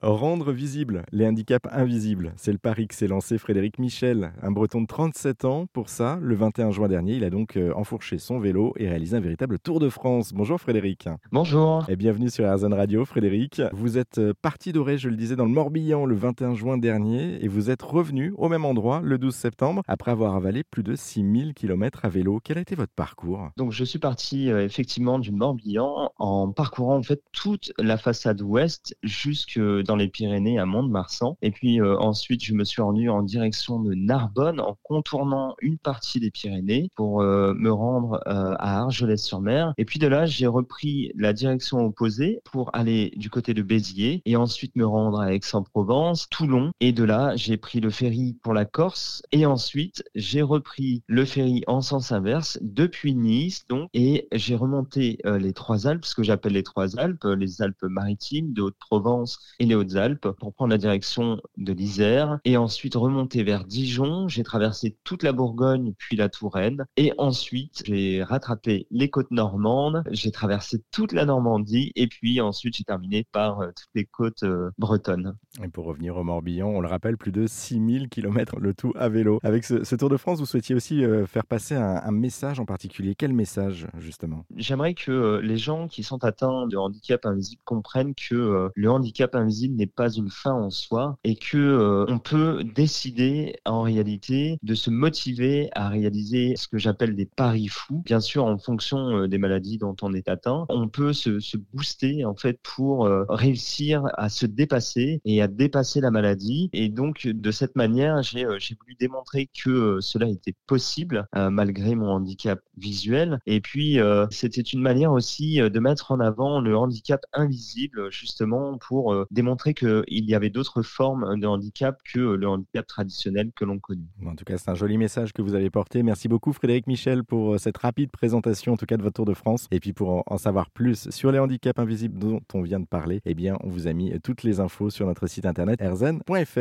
Rendre visibles les handicaps invisibles, c'est le pari que s'est lancé Frédéric Michel, un breton de 37 ans. Pour ça, le 21 juin dernier, il a donc euh, enfourché son vélo et réalisé un véritable Tour de France. Bonjour Frédéric. Bonjour. Et bienvenue sur Airzone Radio, Frédéric. Vous êtes euh, parti d'Auray, je le disais, dans le Morbihan le 21 juin dernier et vous êtes revenu au même endroit le 12 septembre après avoir avalé plus de 6000 km à vélo. Quel a été votre parcours? Donc je suis parti euh, effectivement du Morbihan en parcourant en fait toute la façade ouest jusque dans les Pyrénées à Mont-de-Marsan. Et puis euh, ensuite, je me suis rendu en direction de Narbonne en contournant une partie des Pyrénées pour euh, me rendre euh, à Argelès-sur-Mer. Et puis de là, j'ai repris la direction opposée pour aller du côté de Béziers et ensuite me rendre à Aix-en-Provence, Toulon. Et de là, j'ai pris le ferry pour la Corse et ensuite j'ai repris le ferry en sens inverse depuis Nice donc et j'ai remonté les trois Alpes, ce que j'appelle les trois Alpes, les Alpes maritimes de Haute-Provence et les Hautes-Alpes pour prendre la direction de l'Isère et ensuite remonter vers Dijon. J'ai traversé toute la Bourgogne puis la Touraine et ensuite j'ai rattrapé les côtes normandes. J'ai traversé toute la Normandie et puis ensuite j'ai terminé par euh, toutes les côtes euh, bretonnes. Et pour revenir au Morbihan, on le rappelle, plus de 6000 km le tout à vélo. Avec ce, Tour de France, vous souhaitiez aussi euh, faire passer un, message en particulier. Quel message justement? J'aimerais que les gens qui sont atteints de handicap invisible comprennent que le handicap invisible n'est pas une fin en soi et que euh, on peut décider en réalité de se motiver à réaliser ce que j'appelle des paris fous. Bien sûr, en fonction euh, des maladies dont on est atteint, on peut se, se booster en fait pour euh, réussir à se dépasser et à dépasser la maladie. Et donc de cette manière, j'ai voulu démontrer que cela était possible malgré mon handicap visuel. Et puis c'était une manière aussi de mettre en avant le handicap invisible justement pour démontrer qu'il y avait d'autres formes de handicap que le handicap traditionnel que l'on connaît. En tout cas, c'est un joli message que vous avez porté. Merci beaucoup Frédéric Michel pour euh, cette rapide présentation en tout cas de votre Tour de France. Et puis pour en savoir plus sur les handicaps invisibles dont on vient de parler, eh bien on vous a mis toutes les infos sur notre site internet erzen.fr.